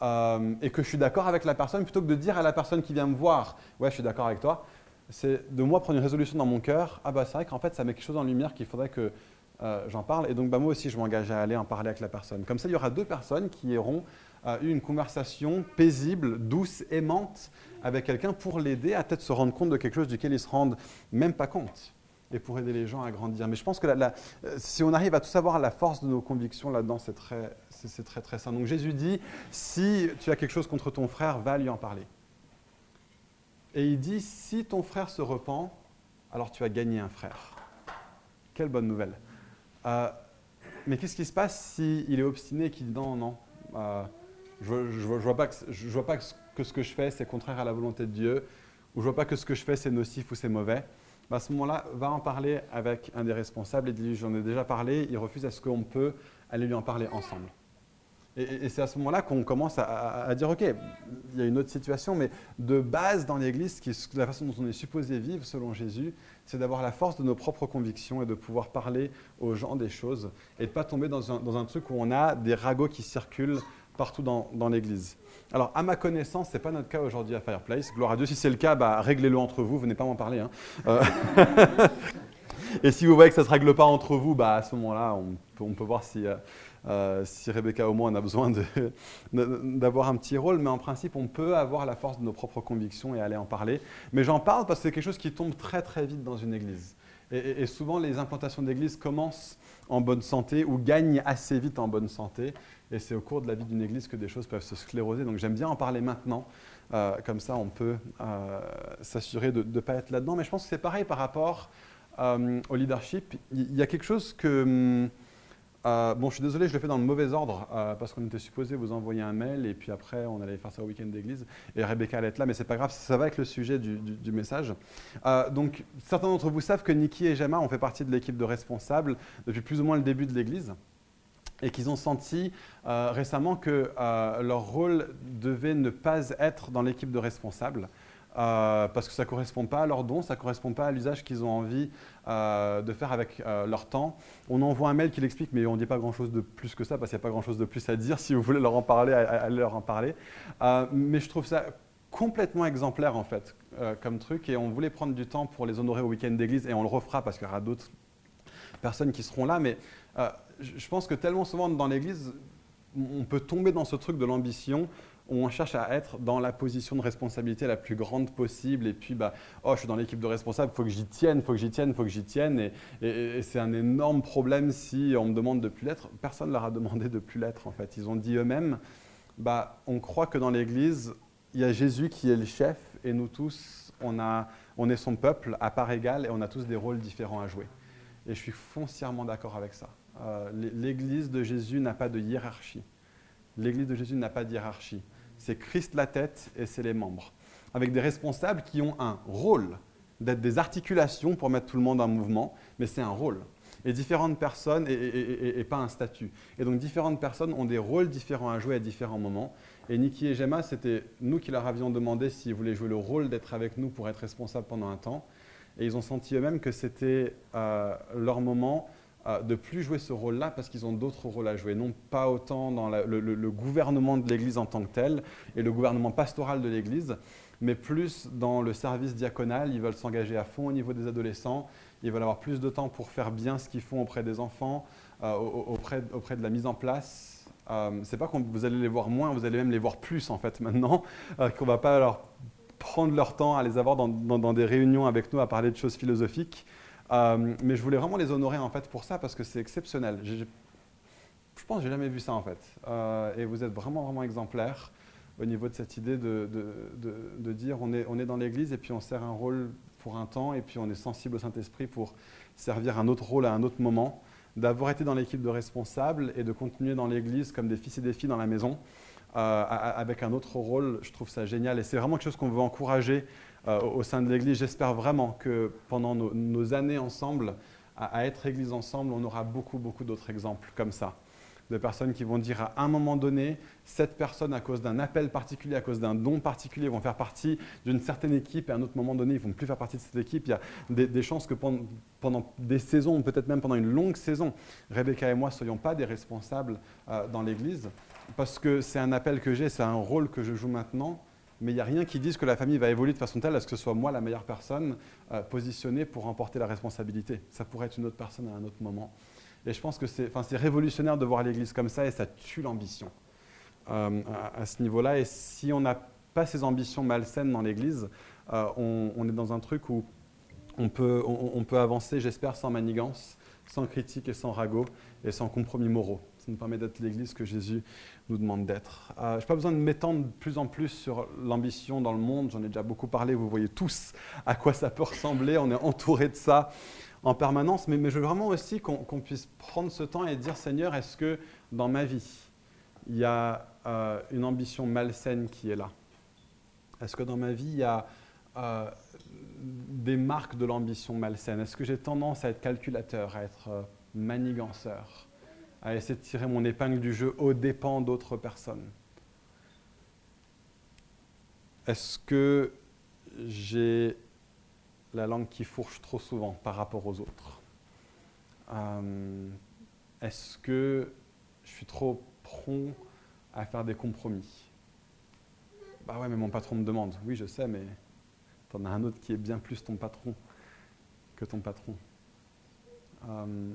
euh, et que je suis d'accord avec la personne, plutôt que de dire à la personne qui vient me voir, ouais, je suis d'accord avec toi, c'est de moi prendre une résolution dans mon cœur, ah bah c'est vrai qu'en fait ça met quelque chose en lumière qu'il faudrait que euh, j'en parle, et donc bah, moi aussi je m'engage à aller en parler avec la personne. Comme ça, il y aura deux personnes qui auront eu une conversation paisible, douce, aimante avec quelqu'un pour l'aider à peut-être se rendre compte de quelque chose duquel ils se rendent même pas compte et pour aider les gens à grandir. Mais je pense que euh, si on arrive à tout savoir la force de nos convictions là-dedans, c'est très, c'est, très, très sain. Donc Jésus dit, si tu as quelque chose contre ton frère, va lui en parler. Et il dit, si ton frère se repent, alors tu as gagné un frère. Quelle bonne nouvelle. Euh, mais qu'est-ce qui se passe s'il est obstiné et qu'il dit non, non, euh, je ne vois, pas que, pas que ce que je fais, c'est contraire à la volonté de Dieu, ou je vois pas que ce que je fais, c'est nocif ou c'est mauvais bah, à ce moment-là, va en parler avec un des responsables et dit J'en ai déjà parlé, il refuse, est-ce qu'on peut aller lui en parler ensemble? Et, c'est à ce moment-là qu'on commence à, dire Ok, il y a une autre situation, mais de base dans l'Église, la façon dont on est supposé vivre selon Jésus, c'est d'avoir la force de nos propres convictions et de pouvoir parler aux gens des choses et de ne pas tomber dans un truc où on a des ragots qui circulent partout dans, l'Église. Alors, à ma connaissance, ce n'est pas notre cas aujourd'hui à Fireplace. Gloire à Dieu, si c'est le cas, bah, réglez-le entre vous, venez pas m'en parler. Hein. Euh, [laughs] et si vous voyez que ça ne se règle pas entre vous, bah, à ce moment-là, on, peut voir si, euh, euh, si Rebecca au moins a besoin d'avoir un petit rôle. Mais en principe, on peut avoir la force de nos propres convictions et aller en parler. Mais j'en parle parce que c'est quelque chose qui tombe très très vite dans une église. Et, souvent, les implantations d'église commencent en bonne santé ou gagnent assez vite en bonne santé. Et c'est au cours de la vie d'une église que des choses peuvent se scléroser. Donc j'aime bien en parler maintenant. Euh, comme ça, on peut euh, s'assurer de ne pas être là-dedans. Mais je pense que c'est pareil par rapport euh, au leadership. Il y a quelque chose que... Bon, je suis désolé, je le fais dans le mauvais ordre parce qu'on était supposé vous envoyer un mail et puis après on allait faire ça au week-end d'église et Rebecca allait être là, mais c'est pas grave, ça va avec le sujet du, du message. donc, certains d'entre vous savent que Nikki et Gemma ont fait partie de l'équipe de responsables depuis plus ou moins le début de l'église et qu'ils ont senti euh, récemment que euh, leur rôle devait ne pas être dans l'équipe de responsables. Euh, parce que ça ne correspond pas à leur don, ça ne correspond pas à l'usage qu'ils ont envie de faire avec leur temps. On envoie un mail qui l'explique, mais on ne dit pas grand-chose de plus que ça, parce qu'il n'y a pas grand-chose de plus à dire. [laughs] Si vous voulez leur en parler, allez leur en parler. mais je trouve ça complètement exemplaire, en fait, comme truc. Et on voulait prendre du temps pour les honorer au week-end d'église, et on le refera parce qu'il y aura d'autres personnes qui seront là. Mais je pense que tellement souvent dans l'Église, on peut tomber dans ce truc de l'ambition où on cherche à être dans la position de responsabilité la plus grande possible. Et puis, bah, oh, je suis dans l'équipe de responsables, il faut que j'y tienne, il faut que j'y tienne, il faut que j'y tienne. Et, c'est un énorme problème si on me demande de plus l'être. Personne ne leur a demandé de plus l'être, en fait. Ils ont dit eux-mêmes, bah, on croit que dans l'Église, il y a Jésus qui est le chef et nous tous, on, est son peuple à part égale et on a tous des rôles différents à jouer. Et je suis foncièrement d'accord avec ça. Euh, L'Église de Jésus n'a pas de hiérarchie. L'Église de Jésus n'a pas de hiérarchie. C'est Christ la tête et c'est les membres. Avec des responsables qui ont un rôle d'être des articulations pour mettre tout le monde en mouvement, mais c'est un rôle. Et différentes personnes, et, pas un statut. Et donc différentes personnes ont des rôles différents à jouer à différents moments. Et Niki et Gemma, c'était nous qui leur avions demandé s'ils voulaient jouer le rôle d'être avec nous pour être responsables pendant un temps. Et ils ont senti eux-mêmes que c'était euh, leur moment de plus jouer ce rôle-là parce qu'ils ont d'autres rôles à jouer, non pas autant dans le, gouvernement de l'Église en tant que tel et le gouvernement pastoral de l'Église, mais plus dans le service diaconal. Ils veulent s'engager à fond au niveau des adolescents, ils veulent avoir plus de temps pour faire bien ce qu'ils font auprès des enfants, euh, auprès, de la mise en place Euh, c'est pas que vous allez les voir moins, vous allez même les voir plus en fait maintenant, [laughs] euh, qu'on va pas leur prendre leur temps à les avoir dans, des réunions avec nous à parler de choses philosophiques. Euh, mais je voulais vraiment les honorer en fait pour ça parce que c'est exceptionnel. je pense que j'ai jamais vu ça en fait. et vous êtes vraiment vraiment exemplaires au niveau de cette idée de, de, dire on est, on est dans l'Église et puis on sert un rôle pour un temps et puis on est sensible au Saint-Esprit pour servir un autre rôle à un autre moment d'avoir été dans l'équipe de responsables et de continuer dans l'Église comme des fils et des filles dans la maison, euh, avec un autre rôle. Je trouve ça génial et c'est vraiment quelque chose qu'on veut encourager euh, au sein de l'Église. J'espère vraiment que pendant nos, années ensemble, à, être Église ensemble, on aura beaucoup, beaucoup d'autres exemples comme ça de personnes qui vont dire à un moment donné, cette personne, à cause d'un appel particulier, à cause d'un don particulier, vont faire partie d'une certaine équipe, et à un autre moment donné, ils ne vont plus faire partie de cette équipe. Il y a des, chances que pendant, des saisons, peut-être même pendant une longue saison, Rebecca et moi ne soyons pas des responsables euh, dans l'Église, parce que c'est un appel que j'ai, c'est un rôle que je joue maintenant, mais il n'y a rien qui dise que la famille va évoluer de façon telle à ce que ce soit moi la meilleure personne euh, positionnée pour remporter la responsabilité. Ça pourrait être une autre personne à un autre moment. Et je pense que c'est révolutionnaire de voir l'Église comme ça et ça tue l'ambition euh, à, ce niveau-là. Et si on n'a pas ces ambitions malsaines dans l'Église, euh, on, est dans un truc où on peut, on, peut avancer, j'espère, sans manigance, sans critique et sans ragot et sans compromis moraux. Ça nous permet d'être l'Église que Jésus nous demande d'être. Euh, je n'ai pas besoin de m'étendre de plus en plus sur l'ambition dans le monde. J'en ai déjà beaucoup parlé. Vous voyez tous à quoi ça peut ressembler. On est entouré de ça en permanence, mais, je veux vraiment aussi qu'on puisse prendre ce temps et dire, Seigneur, est-ce que dans ma vie, il y a euh, une ambition malsaine qui est là? Est-ce que dans ma vie, il y a euh, des marques de l'ambition malsaine? Est-ce que j'ai tendance à être calculateur, à être maniganceur, à essayer de tirer mon épingle du jeu aux dépens d'autres personnes Est-ce que j'ai la langue qui fourche trop souvent par rapport aux autres? Euh, Est-ce que je suis trop prompt à faire des compromis? Bah ouais, mais mon patron me demande. Oui, je sais, mais t'en as un autre qui est bien plus ton patron que ton patron. Euh,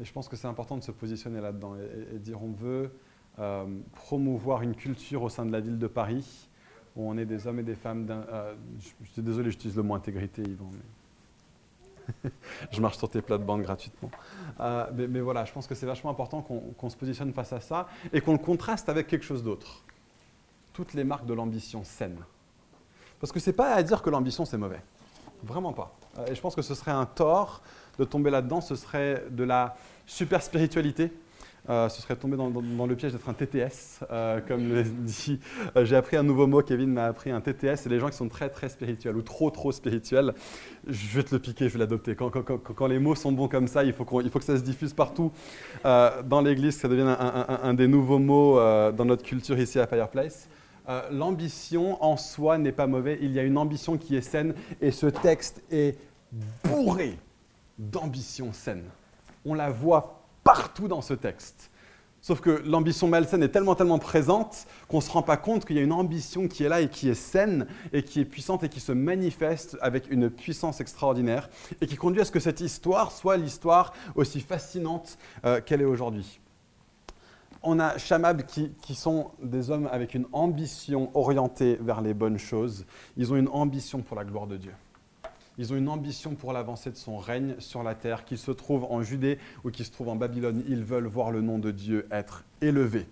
et je pense que c'est important de se positionner là-dedans et, dire on veut euh, promouvoir une culture au sein de la ville de Paris où on est des hommes et des femmes. Euh, je, suis désolé, j'utilise le mot intégrité, Yvan. Mais [laughs] je marche sur tes plates-bandes gratuitement. Euh, mais, voilà, je pense que c'est vachement important qu'on se positionne face à ça et qu'on le contraste avec quelque chose d'autre. Toutes les marques de l'ambition saine. Parce que ce n'est pas à dire que l'ambition c'est mauvais. Vraiment pas. Et je pense que ce serait un tort de tomber là-dedans. Ce serait de la super spiritualité euh, ce serait tomber dans, le piège d'être un TTS, euh, comme le [laughs] dit. Euh, j'ai appris un nouveau mot, Kevin m'a appris un TTS, c'est les gens qui sont très très spirituels ou trop trop spirituels. Je vais te le piquer, je vais l'adopter. Quand, les mots sont bons comme ça, il faut, il faut que ça se diffuse partout dans l'Église, que ça devienne un, des nouveaux mots dans notre culture ici à Fireplace. L'ambition en soi n'est pas mauvais, il y a une ambition qui est saine et ce texte est bourré d'ambition saine. On la voit partout dans ce texte. Sauf que l'ambition malsaine est tellement, tellement présente qu'on ne se rend pas compte qu'il y a une ambition qui est là et qui est saine et qui est puissante et qui se manifeste avec une puissance extraordinaire et qui conduit à ce que cette histoire soit l'histoire aussi fascinante euh, qu'elle est aujourd'hui. On a Shamab qui, qui, sont des hommes avec une ambition orientée vers les bonnes choses. Ils ont une ambition pour la gloire de Dieu. Ils ont une ambition pour l'avancée de son règne sur la terre, qu'ils se trouvent en Judée ou qu'ils se trouvent en Babylone. Ils veulent voir le nom de Dieu être élevé.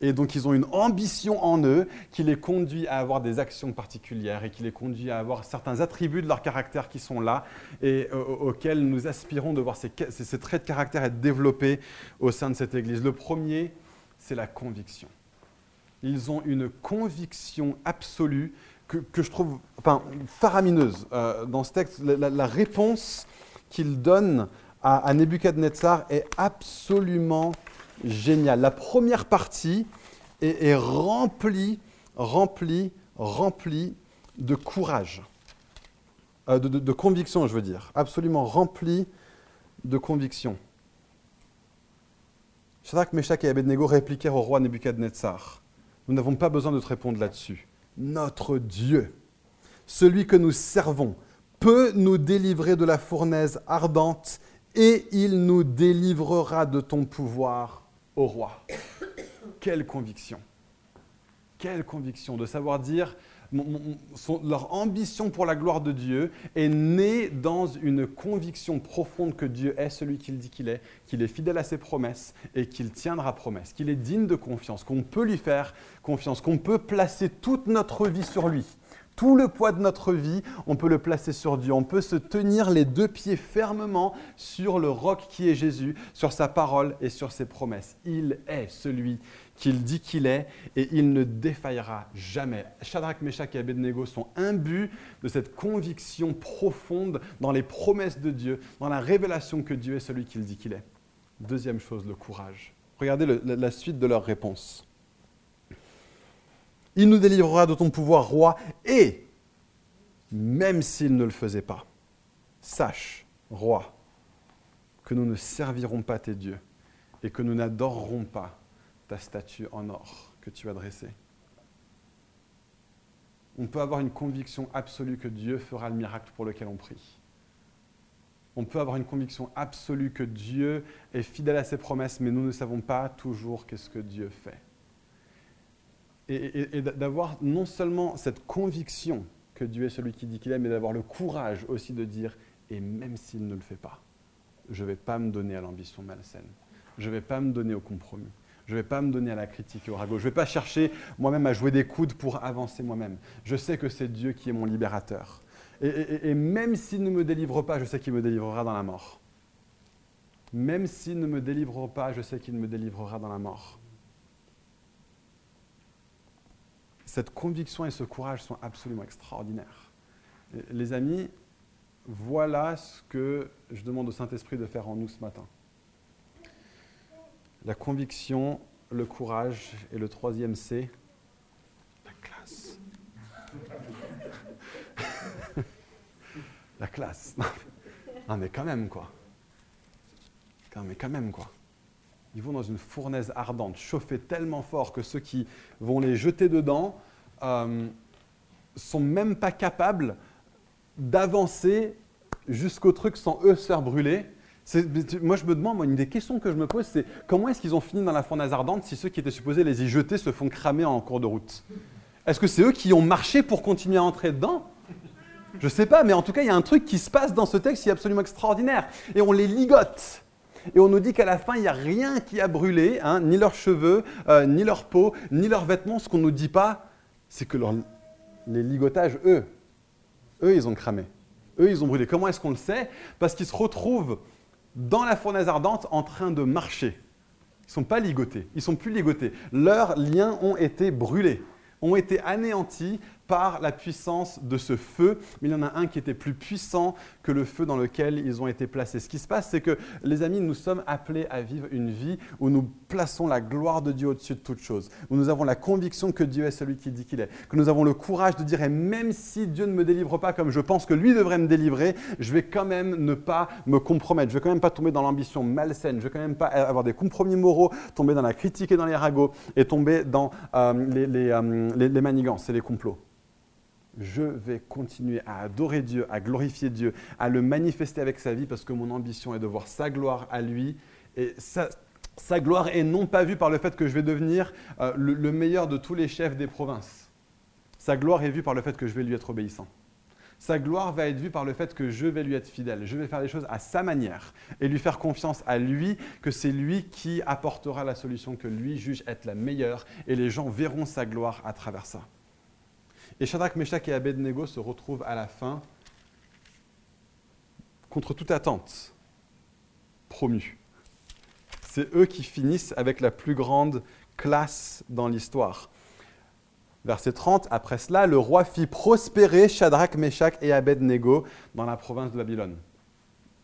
Et donc ils ont une ambition en eux qui les conduit à avoir des actions particulières et qui les conduit à avoir certains attributs de leur caractère qui sont là et euh, auxquels nous aspirons de voir ces, ces traits de caractère être développés au sein de cette Église. Le premier, c'est la conviction. Ils ont une conviction absolue que, je trouve enfin, faramineuse euh, dans ce texte. La, réponse qu'il donne à, Nebuchadnezzar est absolument géniale. La première partie est, remplie, remplie, remplie de courage, euh, de, de, conviction, je veux dire, absolument remplie de conviction. Shadrach, Meshach et Abednego répliquèrent au roi Nebuchadnezzar. Nous n'avons pas besoin de te répondre là-dessus notre Dieu, celui que nous servons, peut nous délivrer de la fournaise ardente et il nous délivrera de ton pouvoir, ô roi. quelle conviction Quelle conviction de savoir dire leur ambition pour la gloire de Dieu est née dans une conviction profonde que Dieu est celui qu'il dit qu'il est, qu'il est fidèle à ses promesses et qu'il tiendra promesse, qu'il est digne de confiance, qu'on peut lui faire confiance, qu'on peut placer toute notre vie sur lui. Tout le poids de notre vie, on peut le placer sur Dieu. On peut se tenir les deux pieds fermement sur le roc qui est Jésus, sur sa parole et sur ses promesses. Il est celui qu'il dit qu'il est et il ne défaillera jamais. Shadrach, Meshach et Abednego sont imbus de cette conviction profonde dans les promesses de Dieu, dans la révélation que Dieu est celui qu'il dit qu'il est. Deuxième chose, le courage. Regardez la suite de leur réponse. Il nous délivrera de ton pouvoir, roi, et même s'il ne le faisait pas, sache, roi, que nous ne servirons pas tes dieux et que nous n'adorerons pas ta statue en or que tu as dressée. On peut avoir une conviction absolue que Dieu fera le miracle pour lequel on prie. On peut avoir une conviction absolue que Dieu est fidèle à ses promesses, mais nous ne savons pas toujours qu'est-ce que Dieu fait et, d'avoir non seulement cette conviction que Dieu est celui qui dit qu'il est, mais d'avoir le courage aussi de dire, et même s'il ne le fait pas, je ne vais pas me donner à l'ambition malsaine, je ne vais pas me donner au compromis, je ne vais pas me donner à la critique et au ragot, je ne vais pas chercher moi-même à jouer des coudes pour avancer moi-même. Je sais que c'est Dieu qui est mon libérateur. Et, et même s'il ne me délivre pas, je sais qu'il me délivrera dans la mort. Même s'il ne me délivre pas, je sais qu'il me délivrera dans la mort. cette conviction et ce courage sont absolument extraordinaires. Les amis, voilà ce que je demande au Saint-Esprit de faire en nous ce matin. La conviction, le courage et le troisième C, la classe. [laughs] la classe. Non mais quand même quoi. Non mais quand même quoi. Ils vont dans une fournaise ardente, chauffée tellement fort que ceux qui vont les jeter dedans euh, sont même pas capables d'avancer jusqu'au truc sans eux se faire brûler. Moi, je me demande, une des questions que je me pose, c'est comment est-ce qu'ils ont fini dans la fournaise ardente si ceux qui étaient supposés les y jeter se font cramer en cours de route? Est-ce que c'est eux qui ont marché pour continuer à entrer dedans? Je ne sais pas, mais en tout cas, il y a un truc qui se passe dans ce texte qui est absolument extraordinaire. Et on les ligote. Et on nous dit qu'à la fin, il n'y a rien qui a brûlé, hein, ni leurs cheveux, euh, ni leur peau, ni leurs vêtements. Ce qu'on ne nous dit pas, c'est que les ligotages, eux, eux, ils ont cramé. Eux, ils ont brûlé. Comment est-ce qu'on le sait? Parce qu'ils se retrouvent dans la fournaise ardente en train de marcher. Ils ne sont pas ligotés. Ils sont plus ligotés. Leurs liens ont été brûlés, ont été anéantis par la puissance de ce feu, mais il y en a un qui était plus puissant que le feu dans lequel ils ont été placés. Ce qui se passe, c'est que les amis, nous sommes appelés à vivre une vie où nous plaçons la gloire de Dieu au-dessus de toute chose, où nous avons la conviction que Dieu est celui qui dit qu'il est, que nous avons le courage de dire, et même si Dieu ne me délivre pas comme je pense que lui devrait me délivrer, je vais quand même ne pas me compromettre, je vais quand même pas tomber dans l'ambition malsaine, je vais quand même pas avoir des compromis moraux, tomber dans la critique et dans les ragots, et tomber dans euh, euh, les manigances et les complots je vais continuer à adorer Dieu, à glorifier Dieu, à le manifester avec sa vie parce que mon ambition est de voir sa gloire à lui. Et sa, gloire est non pas vue par le fait que je vais devenir euh, le, meilleur de tous les chefs des provinces. Sa gloire est vue par le fait que je vais lui être obéissant. Sa gloire va être vue par le fait que je vais lui être fidèle. Je vais faire les choses à sa manière et lui faire confiance à lui, que c'est lui qui apportera la solution que lui juge être la meilleure et les gens verront sa gloire à travers ça. Et Shadrach, Meshach et Abednego se retrouvent à la fin, contre toute attente, promus. C'est eux qui finissent avec la plus grande classe dans l'histoire. Verset 30, après cela, le roi fit prospérer Shadrach, Meshach et Abednego dans la province de Babylone.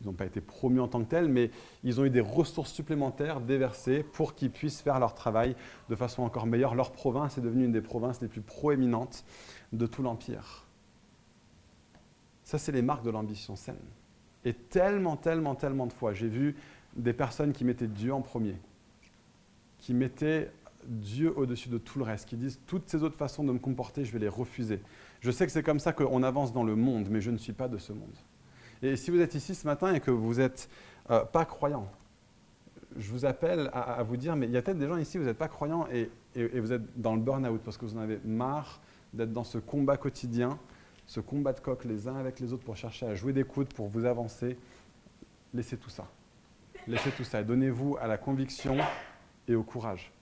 Ils n'ont pas été promus en tant que tels, mais ils ont eu des ressources supplémentaires déversées pour qu'ils puissent faire leur travail de façon encore meilleure. Leur province est devenue une des provinces les plus proéminentes de tout l'Empire. Ça, c'est les marques de l'ambition saine. Et tellement, tellement, tellement de fois, j'ai vu des personnes qui mettaient Dieu en premier, qui mettaient Dieu au-dessus de tout le reste, qui disent toutes ces autres façons de me comporter, je vais les refuser. Je sais que c'est comme ça qu'on avance dans le monde, mais je ne suis pas de ce monde. Et si vous êtes ici ce matin et que vous n'êtes euh, pas croyant, je vous appelle à, vous dire, mais il y a peut-être des gens ici, vous n'êtes pas croyants et, et, vous êtes dans le burn-out parce que vous en avez marre d'être dans ce combat quotidien, ce combat de coq les uns avec les autres pour chercher à jouer des coudes, pour vous avancer. Laissez tout ça. Laissez tout ça et donnez-vous à la conviction et au courage.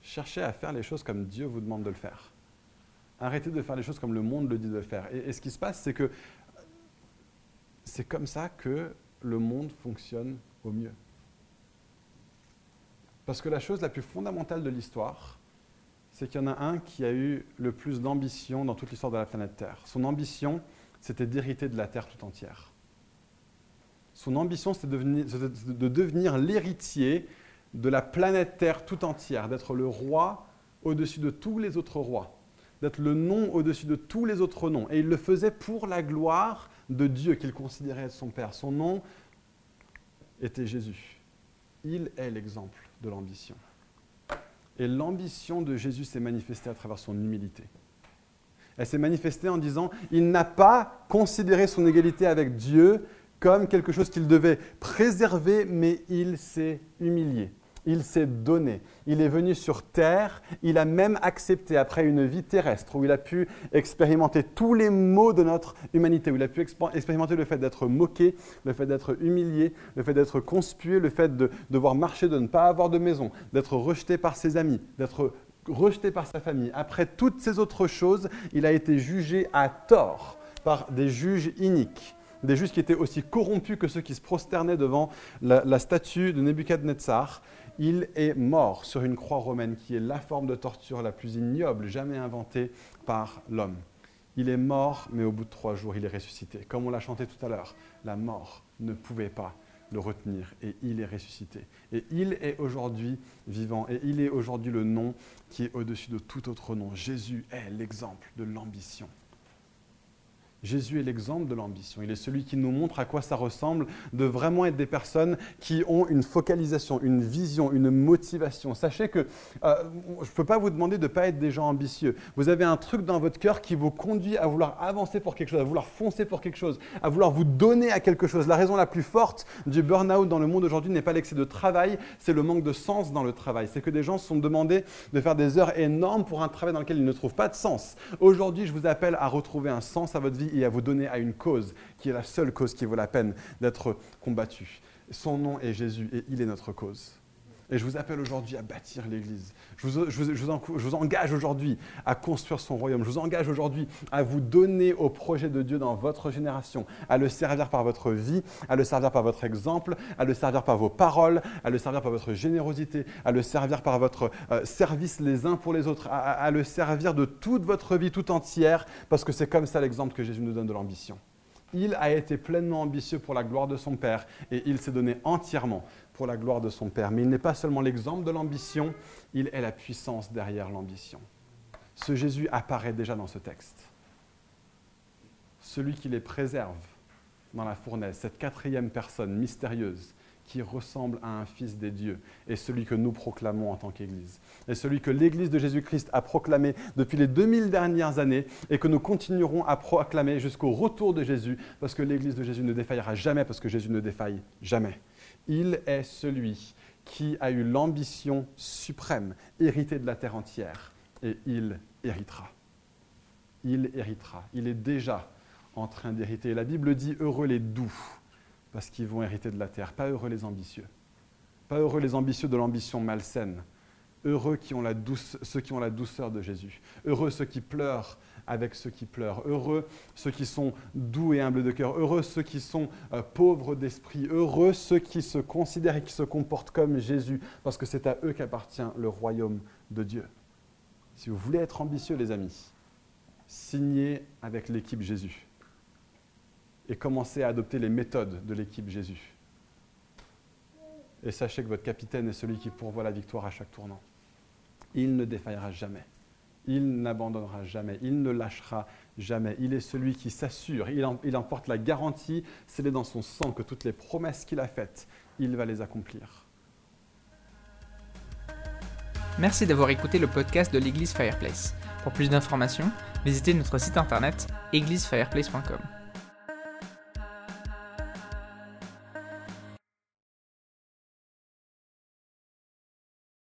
Cherchez à faire les choses comme Dieu vous demande de le faire. Arrêtez de faire les choses comme le monde le dit de faire. Et, et ce qui se passe, c'est que c'est comme ça que le monde fonctionne au mieux. Parce que la chose la plus fondamentale de l'histoire, c'est qu'il y en a un qui a eu le plus d'ambition dans toute l'histoire de la planète Terre. Son ambition, c'était d'hériter de la Terre tout entière. Son ambition, c'était de devenir l'héritier de la planète Terre tout entière, d'être le roi au-dessus de tous les autres rois, d'être le nom au-dessus de tous les autres noms. Et il le faisait pour la gloire de Dieu qu'il considérait être son Père. Son nom était Jésus. Il est l'exemple de l'ambition. Et l'ambition de Jésus s'est manifestée à travers son humilité. Elle s'est manifestée en disant, il n'a pas considéré son égalité avec Dieu comme quelque chose qu'il devait préserver, mais il s'est humilié il s'est donné. Il est venu sur terre, il a même accepté, après une vie terrestre, où il a pu expérimenter tous les maux de notre humanité, où il a pu expérimenter le fait d'être moqué, le fait d'être humilié, le fait d'être conspué, le fait de devoir marcher, de ne pas avoir de maison, d'être rejeté par ses amis, d'être rejeté par sa famille. Après toutes ces autres choses, il a été jugé à tort par des juges iniques des juges qui étaient aussi corrompus que ceux qui se prosternaient devant la, la statue de Nebuchadnezzar il est mort sur une croix romaine qui est la forme de torture la plus ignoble jamais inventée par l'homme. Il est mort, mais au bout de trois jours, il est ressuscité. Comme on l'a chanté tout à l'heure, la mort ne pouvait pas le retenir et il est ressuscité. Et il est aujourd'hui vivant et il est aujourd'hui le nom qui est au-dessus de tout autre nom. Jésus est l'exemple de l'ambition. Jésus est l'exemple de l'ambition. Il est celui qui nous montre à quoi ça ressemble de vraiment être des personnes qui ont une focalisation, une vision, une motivation. Sachez que euh, je ne peux pas vous demander de ne pas être des gens ambitieux. Vous avez un truc dans votre cœur qui vous conduit à vouloir avancer pour quelque chose, à vouloir foncer pour quelque chose, à vouloir vous donner à quelque chose. La raison la plus forte du burn-out dans le monde aujourd'hui n'est pas l'excès de travail, c'est le manque de sens dans le travail. C'est que des gens sont demandés de faire des heures énormes pour un travail dans lequel ils ne trouvent pas de sens. Aujourd'hui, je vous appelle à retrouver un sens à votre vie et à vous donner à une cause qui est la seule cause qui vaut la peine d'être combattue. Son nom est Jésus et il est notre cause. Et je vous appelle aujourd'hui à bâtir l'Église. Je vous, engage aujourd'hui à construire son royaume. Je vous engage aujourd'hui à vous donner au projet de Dieu dans votre génération, à le servir par votre vie, à le servir par votre exemple, à le servir par vos paroles, à le servir par votre générosité, à le servir par votre euh, service les uns pour les autres, à le servir de toute votre vie tout entière, parce que c'est comme ça l'exemple que Jésus nous donne de l'ambition. Il a été pleinement ambitieux pour la gloire de son Père et il s'est donné entièrement pour la gloire de son Père. Mais il n'est pas seulement l'exemple de l'ambition, il est la puissance derrière l'ambition. Ce Jésus apparaît déjà dans ce texte. Celui qui les préserve dans la fournaise, cette quatrième personne mystérieuse, qui ressemble à un fils des dieux et celui que nous proclamons en tant qu'Église. Et celui que l'Église de Jésus-Christ a proclamé depuis les 2000 dernières années et que nous continuerons à proclamer jusqu'au retour de Jésus parce que l'Église de Jésus ne défaillera jamais parce que Jésus ne défaille jamais. Il est celui qui a eu l'ambition suprême, hérité de la terre entière, et il héritera. Il héritera. Il est déjà en train d'hériter. La Bible dit heureux les doux parce qu'ils vont hériter de la terre. Pas heureux les ambitieux. Pas heureux les ambitieux de l'ambition malsaine. Heureux ceux qui ont la douceur de Jésus. Heureux ceux qui pleurent avec ceux qui pleurent. Heureux ceux qui sont doux et humbles de cœur. Heureux ceux qui sont euh, pauvres d'esprit. Heureux ceux qui se considèrent et qui se comportent comme Jésus, parce que c'est à eux qu'appartient le royaume de Dieu. Si vous voulez être ambitieux, les amis, signez avec l'équipe Jésus et commencez à adopter les méthodes de l'équipe Jésus. Et sachez que votre capitaine est celui qui pourvoit la victoire à chaque tournant. Il ne défaillera jamais. Il n'abandonnera jamais. Il ne lâchera jamais. Il est celui qui s'assure. Il, emporte la garantie, c'est dans son sang, que toutes les promesses qu'il a faites, il va les accomplir. Merci d'avoir écouté le podcast de l'église Fireplace. Pour plus d'informations, visitez notre site internet églisefireplace.com.